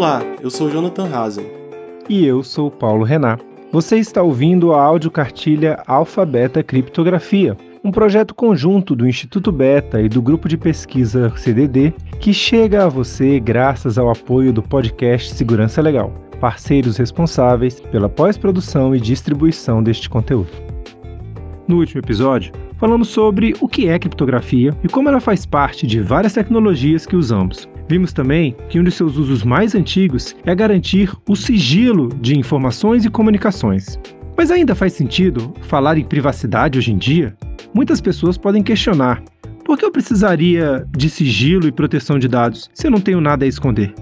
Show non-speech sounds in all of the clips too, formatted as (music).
Olá, eu sou Jonathan Hazen. E eu sou Paulo Renan. Você está ouvindo a audiocartilha Alfabeta Criptografia, um projeto conjunto do Instituto Beta e do grupo de pesquisa CDD que chega a você graças ao apoio do podcast Segurança Legal, parceiros responsáveis pela pós-produção e distribuição deste conteúdo. No último episódio, falamos sobre o que é criptografia e como ela faz parte de várias tecnologias que usamos. Vimos também que um de seus usos mais antigos é garantir o sigilo de informações e comunicações. Mas ainda faz sentido falar em privacidade hoje em dia? Muitas pessoas podem questionar: por que eu precisaria de sigilo e proteção de dados se eu não tenho nada a esconder?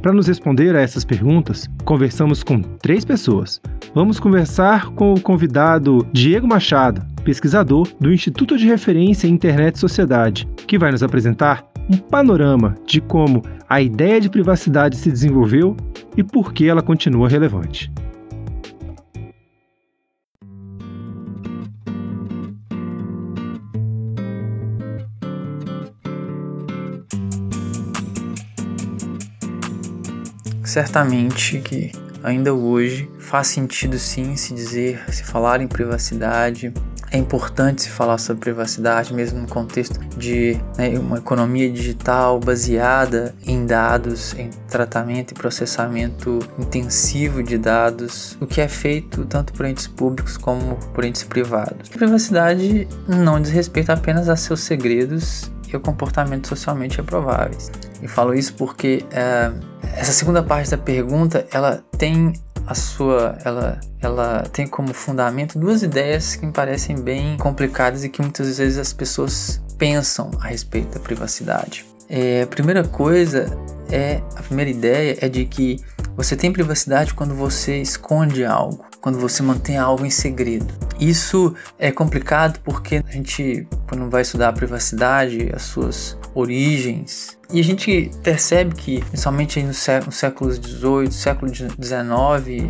Para nos responder a essas perguntas, conversamos com três pessoas. Vamos conversar com o convidado Diego Machado, pesquisador do Instituto de Referência Internet e Sociedade, que vai nos apresentar um panorama de como a ideia de privacidade se desenvolveu e por que ela continua relevante. Certamente que ainda hoje faz sentido sim se dizer, se falar em privacidade, é importante se falar sobre privacidade, mesmo no contexto de né, uma economia digital baseada em dados, em tratamento e processamento intensivo de dados, o que é feito tanto por entes públicos como por entes privados. A privacidade não diz respeito apenas a seus segredos e ao comportamento socialmente reprováveis. E falo isso porque é, essa segunda parte da pergunta ela tem a sua ela ela tem como fundamento duas ideias que me parecem bem complicadas e que muitas vezes as pessoas pensam a respeito da privacidade. É, a primeira coisa é a primeira ideia é de que você tem privacidade quando você esconde algo, quando você mantém algo em segredo. Isso é complicado porque a gente, quando vai estudar a privacidade, as suas origens, e a gente percebe que, principalmente nos séculos XVIII, século XIX,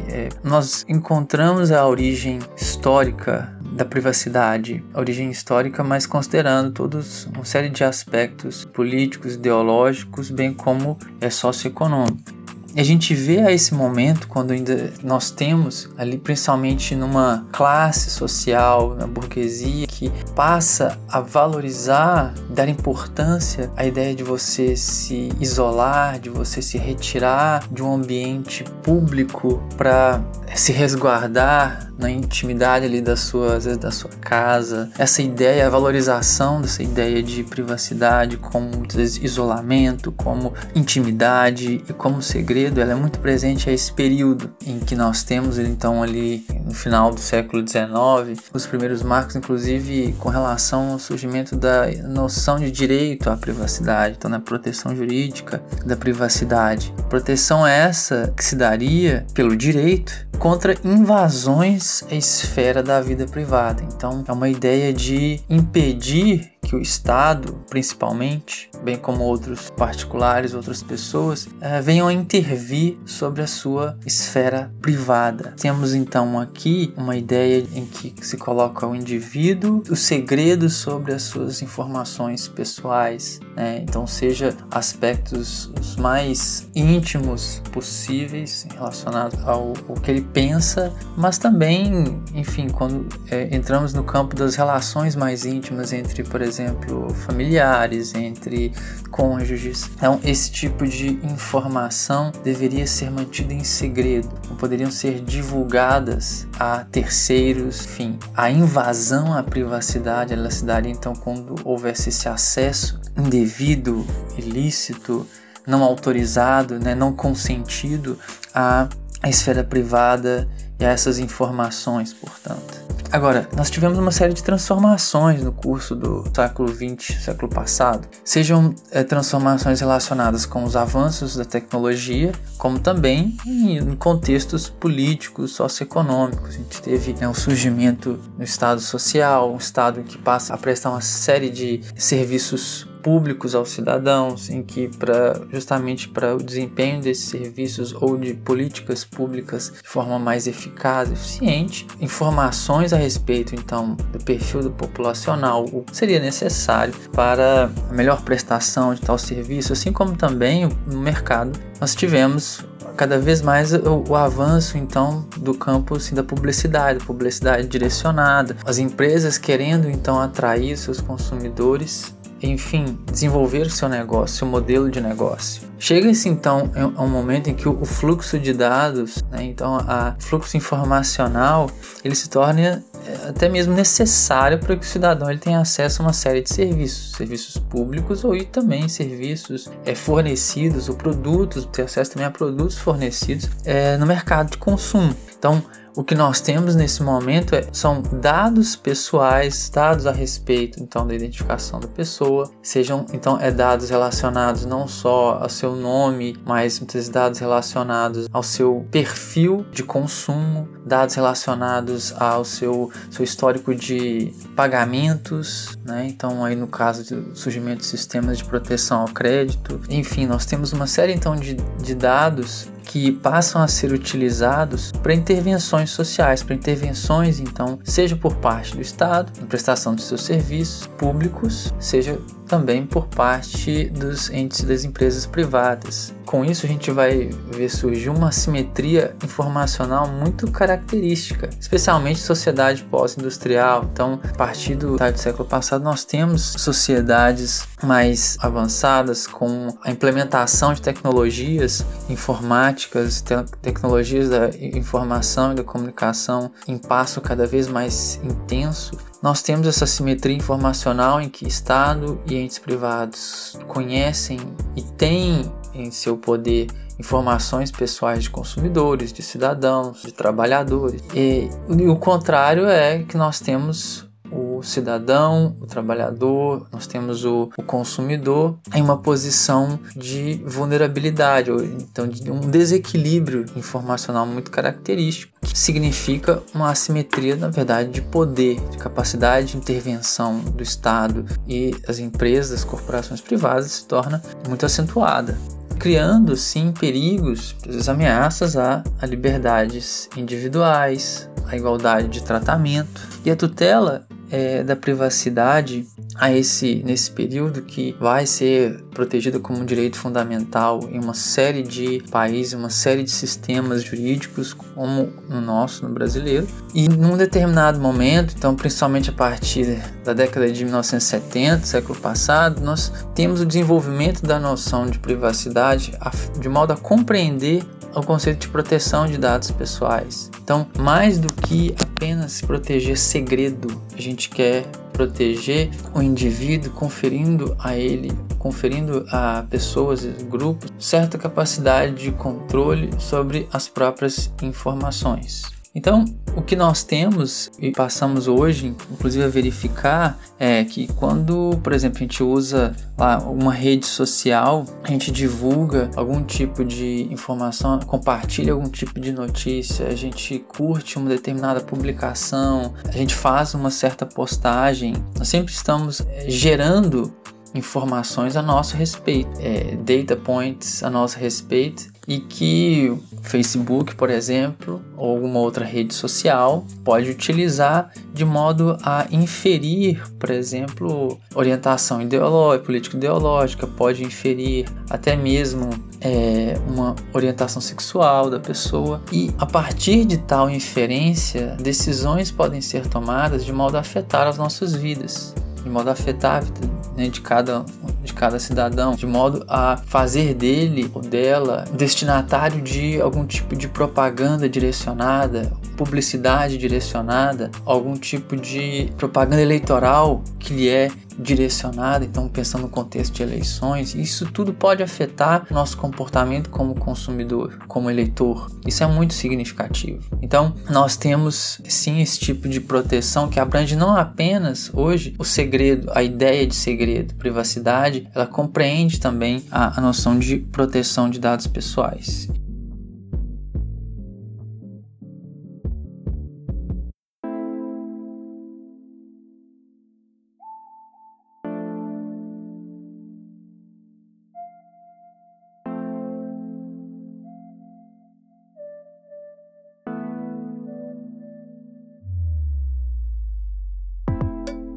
é, nós encontramos a origem histórica da privacidade, a origem histórica, mas considerando todos uma série de aspectos políticos, ideológicos, bem como é socioeconômico. A gente vê a esse momento, quando ainda nós temos ali, principalmente numa classe social, na burguesia, que passa a valorizar, dar importância à ideia de você se isolar, de você se retirar de um ambiente público para se resguardar na intimidade ali da sua, vezes da sua casa. Essa ideia, a valorização dessa ideia de privacidade como muitas vezes isolamento, como intimidade e como segredo, ela é muito presente a esse período em que nós temos então ali no final do século XIX, os primeiros marcos inclusive com relação ao surgimento da noção de direito à privacidade, então na proteção jurídica da privacidade. Proteção essa que se daria pelo direito contra invasões à esfera da vida privada. Então, é uma ideia de impedir que o Estado, principalmente, bem como outros particulares, outras pessoas, é, venham a intervir sobre a sua esfera privada. Temos então aqui uma ideia em que se coloca o indivíduo, os segredos sobre as suas informações pessoais, né? então seja aspectos os mais íntimos possíveis relacionados ao, ao que ele pensa, mas também, enfim, quando é, entramos no campo das relações mais íntimas entre, por exemplo, exemplo, familiares, entre cônjuges. Então, esse tipo de informação deveria ser mantida em segredo, não poderiam ser divulgadas a terceiros. Enfim, a invasão à privacidade ela se daria então quando houvesse esse acesso indevido, ilícito, não autorizado, né, não consentido à, à esfera privada e a essas informações, portanto. Agora, nós tivemos uma série de transformações no curso do século XX, século passado, sejam é, transformações relacionadas com os avanços da tecnologia, como também em, em contextos políticos, socioeconômicos. A gente teve né, o surgimento do Estado social, um Estado que passa a prestar uma série de serviços públicos aos cidadãos, em que para justamente para o desempenho desses serviços ou de políticas públicas de forma mais eficaz, eficiente, informações a respeito então do perfil do populacional seria necessário para a melhor prestação de tal serviço, assim como também no mercado nós tivemos cada vez mais o, o, avanço então do campo assim, da publicidade, publicidade direcionada, as empresas querendo então atrair seus consumidores, enfim, desenvolver o seu negócio, seu modelo de negócio. Chega-se então a um momento em que o fluxo de dados, né, então a fluxo informacional, ele se torna é, até mesmo necessário para que o cidadão ele tenha acesso a uma série de serviços, serviços públicos ou também serviços é, fornecidos ou produtos, ter acesso também a produtos fornecidos é, no mercado de consumo. Então, o que nós temos nesse momento é, são dados pessoais, dados a respeito então da identificação da pessoa, sejam então é dados relacionados não só ao seu nome, mas muitos dados relacionados ao seu perfil de consumo, dados relacionados ao seu, seu histórico de pagamentos, né? Então aí no caso do surgimento de sistemas de proteção ao crédito, enfim, nós temos uma série então de, de dados que passam a ser utilizados para intervenções sociais, para intervenções, então, seja por parte do Estado, na prestação de seus serviços públicos, seja também por parte dos entes das empresas privadas. Com isso, a gente vai ver surgir uma simetria informacional muito característica, especialmente sociedade pós-industrial. Então, a partir do, do século passado, nós temos sociedades mais avançadas com a implementação de tecnologias informáticas, te tecnologias da informação e da comunicação em passo cada vez mais intenso nós temos essa simetria informacional em que Estado e entes privados conhecem e têm em seu poder informações pessoais de consumidores, de cidadãos, de trabalhadores. E, e o contrário é que nós temos o cidadão, o trabalhador, nós temos o, o, consumidor em uma posição de vulnerabilidade, ou então de um desequilíbrio informacional muito característico, que significa uma assimetria, na verdade, de poder, de capacidade de intervenção do Estado e as empresas, as corporações privadas se torna muito acentuada criando sim perigos, as ameaças a, a liberdades individuais, a igualdade de tratamento. E a tutela é, da privacidade a esse nesse período que vai ser protegido como um direito fundamental em uma série de países, uma série de sistemas jurídicos como no nosso, no brasileiro. E num determinado momento, então principalmente a partir da década de 1970, século passado, nós temos o desenvolvimento da noção de privacidade de modo a compreender o conceito de proteção de dados pessoais. Então, mais do que apenas proteger segredo, a gente quer proteger o indivíduo, conferindo a ele, conferindo a pessoas grupos certa capacidade de controle sobre as próprias informações. Então, o que nós temos e passamos hoje, inclusive a verificar, é que quando, por exemplo, a gente usa lá uma rede social, a gente divulga algum tipo de informação, compartilha algum tipo de notícia, a gente curte uma determinada publicação, a gente faz uma certa postagem, nós sempre estamos é, gerando informações a nosso respeito, é, data points a nosso respeito e que o Facebook, por exemplo, ou alguma outra rede social pode utilizar de modo a inferir, por exemplo, orientação ideológica, política ideológica, pode inferir até mesmo é, uma orientação sexual da pessoa. E a partir de tal inferência, decisões podem ser tomadas de modo a afetar as nossas vidas de modo a afetar a vida né, de, cada, de cada cidadão, de modo a fazer dele ou dela destinatário de algum tipo de propaganda direcionada, publicidade direcionada, algum tipo de propaganda eleitoral que lhe é direcionada, então pensando no contexto de eleições, isso tudo pode afetar nosso comportamento como consumidor, como eleitor. Isso é muito significativo. Então, nós temos sim esse tipo de proteção que abrange não apenas hoje o segredo, a ideia de segredo, privacidade, ela compreende também a, a noção de proteção de dados pessoais.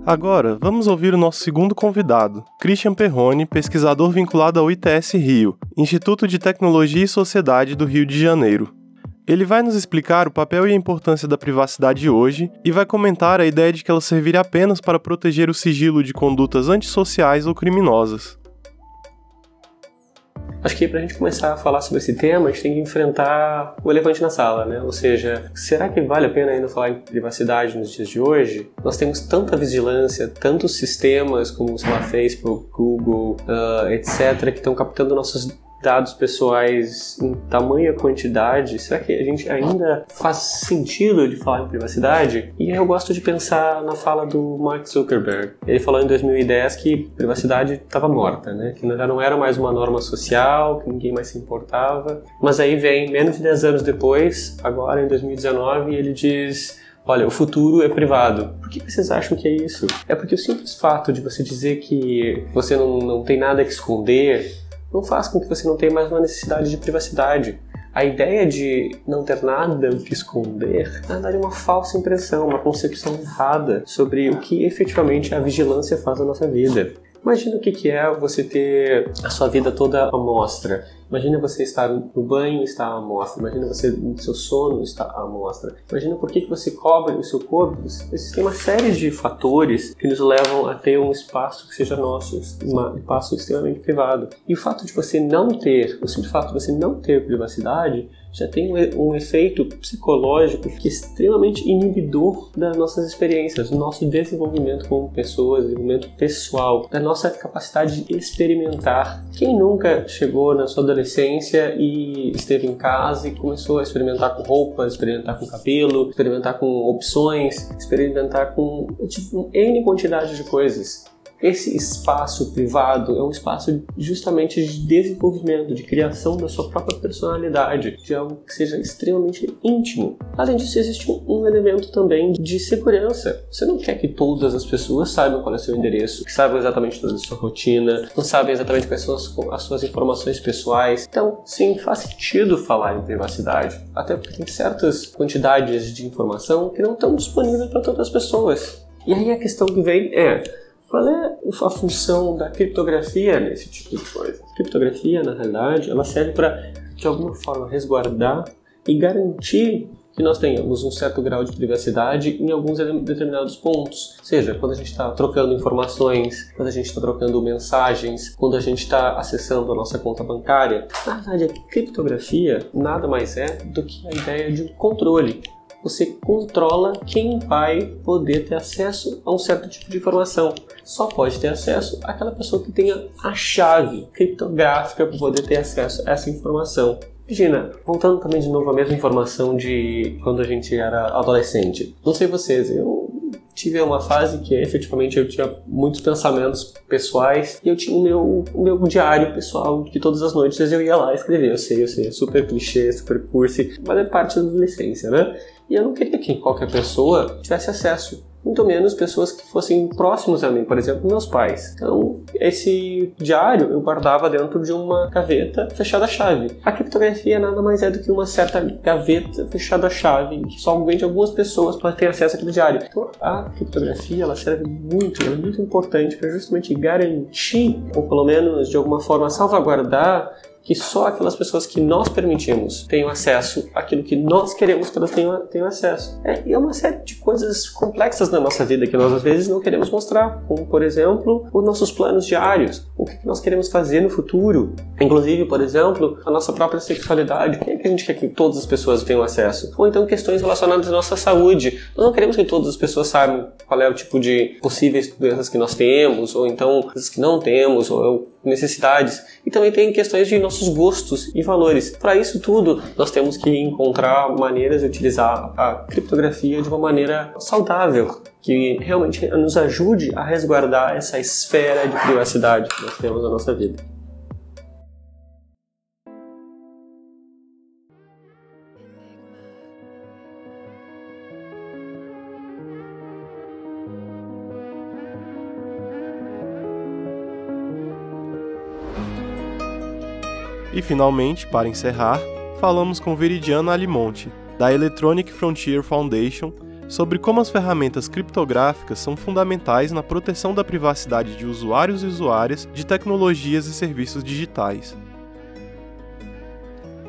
Agora, vamos ouvir o nosso segundo convidado, Christian Perrone, pesquisador vinculado ao ITS Rio, Instituto de Tecnologia e Sociedade do Rio de Janeiro. Ele vai nos explicar o papel e a importância da privacidade hoje e vai comentar a ideia de que ela serviria apenas para proteger o sigilo de condutas antissociais ou criminosas. Acho que para a gente começar a falar sobre esse tema, a gente tem que enfrentar o elefante na sala, né? Ou seja, será que vale a pena ainda falar em privacidade nos dias de hoje? Nós temos tanta vigilância, tantos sistemas como, sei lá, Facebook, Google, uh, etc., que estão captando nossos dados pessoais em tamanha quantidade, será que a gente ainda faz sentido de falar em privacidade? E eu gosto de pensar na fala do Mark Zuckerberg. Ele falou em 2010 que privacidade estava morta, né? que já não era mais uma norma social, que ninguém mais se importava. Mas aí vem, menos de 10 anos depois, agora em 2019, ele diz olha, o futuro é privado. Por que vocês acham que é isso? É porque o simples fato de você dizer que você não, não tem nada que esconder não faz com que você não tenha mais uma necessidade de privacidade. A ideia de não ter nada o que esconder, na verdade, é uma falsa impressão, uma concepção errada sobre o que efetivamente a vigilância faz na nossa vida. Imagina o que é você ter a sua vida toda à mostra. Imagina você estar no banho e estar à mostra. Imagina você no seu sono estar à mostra. Imagina por que você cobre o seu corpo. Existem uma série de fatores que nos levam a ter um espaço que seja nosso, um espaço extremamente privado. E o fato de você não ter, o simples fato de você não ter privacidade, já tem um, efeito psicológico que é extremamente inibidor das nossas experiências, do nosso desenvolvimento como pessoas, desenvolvimento pessoal, da nossa capacidade de experimentar. Quem nunca chegou na sua adolescência e esteve em casa e começou a experimentar com roupas, experimentar com cabelo, experimentar com opções, experimentar com tipo, N quantidade de coisas? Esse espaço privado é um espaço justamente de desenvolvimento, de criação da sua própria personalidade, de algo que seja extremamente íntimo. Além disso, existe um elemento também de segurança. Você não quer que todas as pessoas saibam qual é o seu endereço, que saibam exatamente toda a sua rotina, não sabem exatamente quais são as, as suas informações pessoais. Então, sim, faz sentido falar em privacidade, até porque tem certas quantidades de informação que não estão disponíveis para todas as pessoas. E aí a questão que vem é qual é a função da criptografia nesse tipo de coisa? Criptografia, na realidade, ela serve para, de alguma forma, resguardar e garantir que nós tenhamos um certo grau de privacidade em alguns determinados pontos. Seja, quando a gente está trocando informações, quando a gente está trocando mensagens, quando a gente está acessando a nossa conta bancária. Na verdade, a criptografia nada mais é do que a ideia de um controle você controla quem vai poder ter acesso a um certo tipo de informação. Só pode ter acesso aquela pessoa que tenha a chave criptográfica para poder ter acesso a essa informação. Imagina, voltando também de novo à mesma informação de quando a gente era adolescente. Não sei vocês, eu tive uma fase que efetivamente eu tinha muitos pensamentos pessoais e eu tinha o meu, o meu diário pessoal que todas as noites eu ia lá escrever. Eu sei, eu sei, é super clichê, super cursi, mas é parte da adolescência, né? E eu não queria que qualquer pessoa tivesse acesso muito menos pessoas que fossem próximos a mim, por exemplo, meus pais. Então, esse diário eu guardava dentro de uma gaveta fechada a chave. A criptografia nada mais é do que uma certa gaveta fechada a chave, que somente algumas pessoas podem ter acesso àquele diário. Então, a criptografia ela serve muito, ela é muito importante para justamente garantir, ou pelo menos de alguma forma salvaguardar que só aquelas pessoas que nós permitimos tenham acesso àquilo que nós queremos que elas tenham, tenham acesso. É, e é uma série de coisas complexas na nossa vida que nós às vezes não queremos mostrar, como por exemplo os nossos planos diários, o que nós queremos fazer no futuro, inclusive, por exemplo, a nossa própria sexualidade, o que, é que a gente quer que todas as pessoas tenham acesso, ou então questões relacionadas à nossa saúde. Nós não queremos que todas as pessoas saibam qual é o tipo de possíveis doenças que nós temos, ou então coisas que não temos, ou necessidades. E também tem questões de nossos gostos e valores. Para isso tudo, nós temos que encontrar maneiras de utilizar a criptografia de uma maneira saudável, que realmente nos ajude a resguardar essa esfera de privacidade que nós temos na nossa vida. E finalmente, para encerrar, falamos com Veridiana Alimonte, da Electronic Frontier Foundation, sobre como as ferramentas criptográficas são fundamentais na proteção da privacidade de usuários e usuárias de tecnologias e serviços digitais.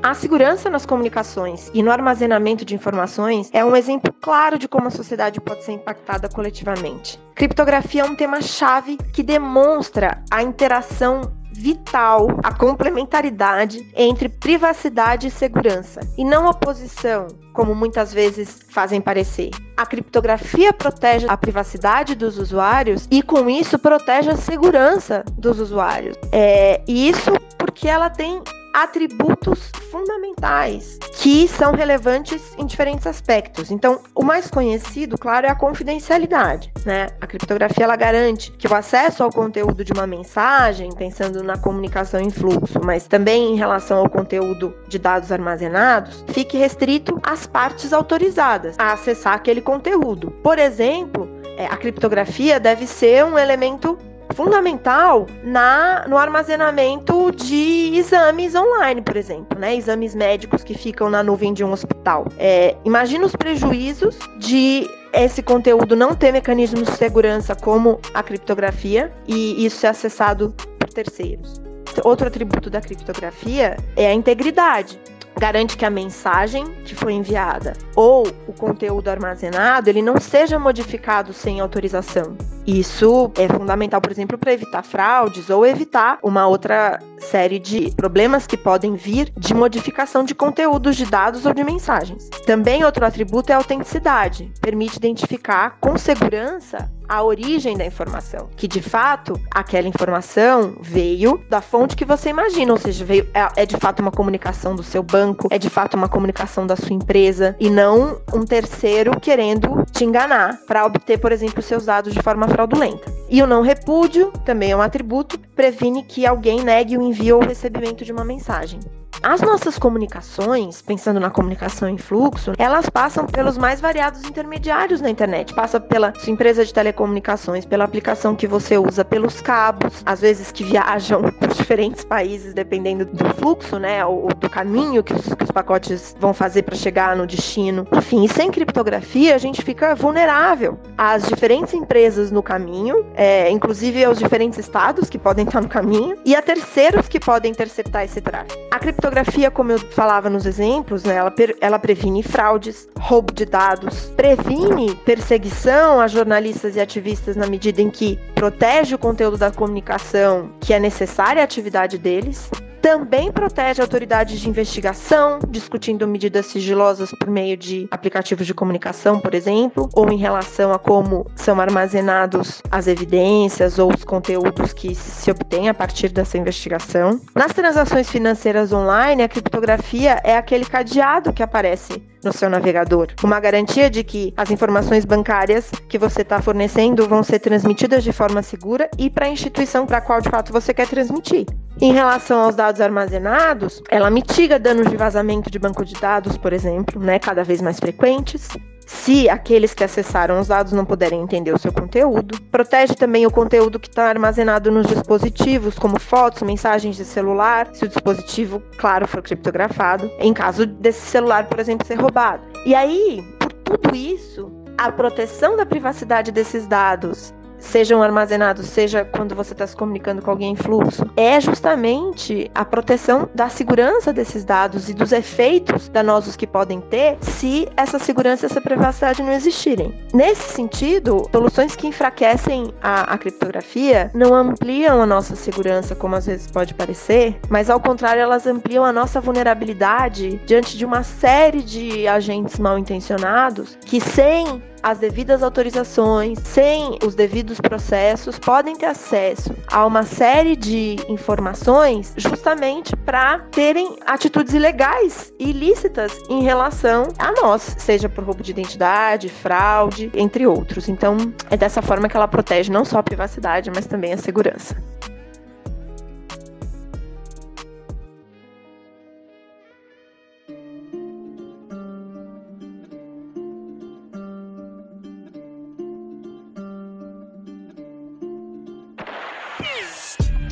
A segurança nas comunicações e no armazenamento de informações é um exemplo claro de como a sociedade pode ser impactada coletivamente. Criptografia é um tema-chave que demonstra a interação vital, a complementaridade entre privacidade e segurança, e não oposição, como muitas vezes fazem parecer. A criptografia protege a privacidade dos usuários e, com isso, protege a segurança dos usuários. É, e isso porque ela tem atributos fundamentais que são relevantes em diferentes aspectos. Então, o mais conhecido, claro, é a confidencialidade, né? A criptografia ela garante que o acesso ao conteúdo de uma mensagem, pensando na comunicação em fluxo, mas também em relação ao conteúdo de dados armazenados, fique restrito às partes autorizadas a acessar aquele conteúdo. Por exemplo, é, a criptografia deve ser um elemento fundamental na, no armazenamento de exames online, por exemplo, né? Exames médicos que ficam na nuvem de um hospital. É, imagina os prejuízos de esse conteúdo não ter mecanismos de segurança como a criptografia e isso ser acessado por terceiros. Outro atributo da criptografia é a integridade garante que a mensagem que foi enviada ou o conteúdo armazenado ele não seja modificado sem autorização. Isso é fundamental, por exemplo, para evitar fraudes ou evitar uma outra série de problemas que podem vir de modificação de conteúdos de dados ou de mensagens. Também outro atributo é a autenticidade, permite identificar com segurança a origem da informação, que de fato aquela informação veio da fonte que você imagina, ou seja, veio, é, é de fato uma comunicação do seu banco, é de fato uma comunicação da sua empresa e não um terceiro querendo te enganar para obter, por exemplo, seus dados de forma fraudulenta. E o não repúdio, também é um atributo, previne que alguém negue o envio ou recebimento de uma mensagem. As nossas comunicações, pensando na comunicação em fluxo, elas passam pelos mais variados intermediários na internet. Passa pela sua empresa de telecomunicações, pela aplicação que você usa, pelos cabos, às vezes que viajam (laughs) por diferentes países, dependendo do fluxo, né, ou, do caminho que os, que os pacotes vão fazer para chegar no destino. Enfim, e sem criptografia a gente fica vulnerável às diferentes empresas no caminho, é, inclusive aos diferentes estados que podem estar no caminho e a terceiros que podem interceptar esse tráfego. A criptografia, como eu falava nos exemplos, né, ela, ela previne fraudes, roubo de dados, previne perseguição a jornalistas e ativistas na medida em que protege o conteúdo da comunicação que é necessária à atividade deles, também protege autoridades de investigação, discutindo medidas sigilosas por meio de aplicativos de comunicação, por exemplo, ou em relação a como são armazenados as evidências ou os conteúdos que se obtêm a partir dessa investigação. Nas transações financeiras online, a criptografia é aquele cadeado que aparece no seu navegador. Uma garantia de que as informações bancárias que você está fornecendo vão ser transmitidas de forma segura e para a instituição para a qual de fato você quer transmitir. Em relação aos dados armazenados, ela mitiga danos de vazamento de banco de dados, por exemplo, né, cada vez mais frequentes. Se aqueles que acessaram os dados não puderem entender o seu conteúdo, protege também o conteúdo que está armazenado nos dispositivos, como fotos, mensagens de celular, se o dispositivo, claro, for criptografado, em caso desse celular, por exemplo, ser roubado. E aí, por tudo isso, a proteção da privacidade desses dados sejam armazenados, seja quando você está se comunicando com alguém em fluxo, é justamente a proteção da segurança desses dados e dos efeitos danosos que podem ter se essa segurança e essa privacidade não existirem. Nesse sentido, soluções que enfraquecem a, a criptografia não ampliam a nossa segurança, como às vezes pode parecer, mas ao contrário, elas ampliam a nossa vulnerabilidade diante de uma série de agentes mal intencionados que, sem as devidas autorizações, sem os devidos processos, podem ter acesso a uma série de informações justamente para terem atitudes ilegais ilícitas em relação a nós, seja por roubo de identidade, fraude, entre outros. Então, é dessa forma que ela protege não só a privacidade, mas também a segurança.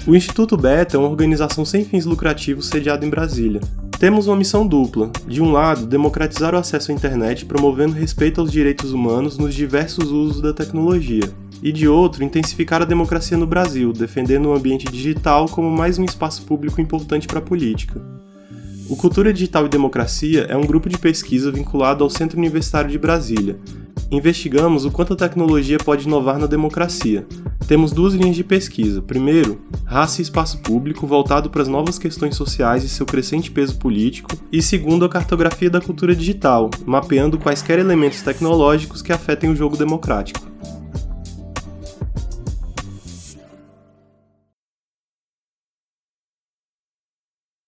O Instituto Beta é uma organização sem fins lucrativos sediada em Brasília. Temos uma missão dupla. De um lado, democratizar o acesso à internet, promovendo respeito aos direitos humanos nos diversos usos da tecnologia. E de outro, intensificar a democracia no Brasil, defendendo o ambiente digital como mais um espaço público importante para a política. O Cultura Digital e Democracia é um grupo de pesquisa vinculado ao Centro Universitário de Brasília. Investigamos o quanto a tecnologia pode inovar na democracia, temos duas linhas de pesquisa. Primeiro, raça e espaço público voltado para as novas questões sociais e seu crescente peso político. E segundo, a cartografia da cultura digital, mapeando quaisquer elementos tecnológicos que afetem o jogo democrático.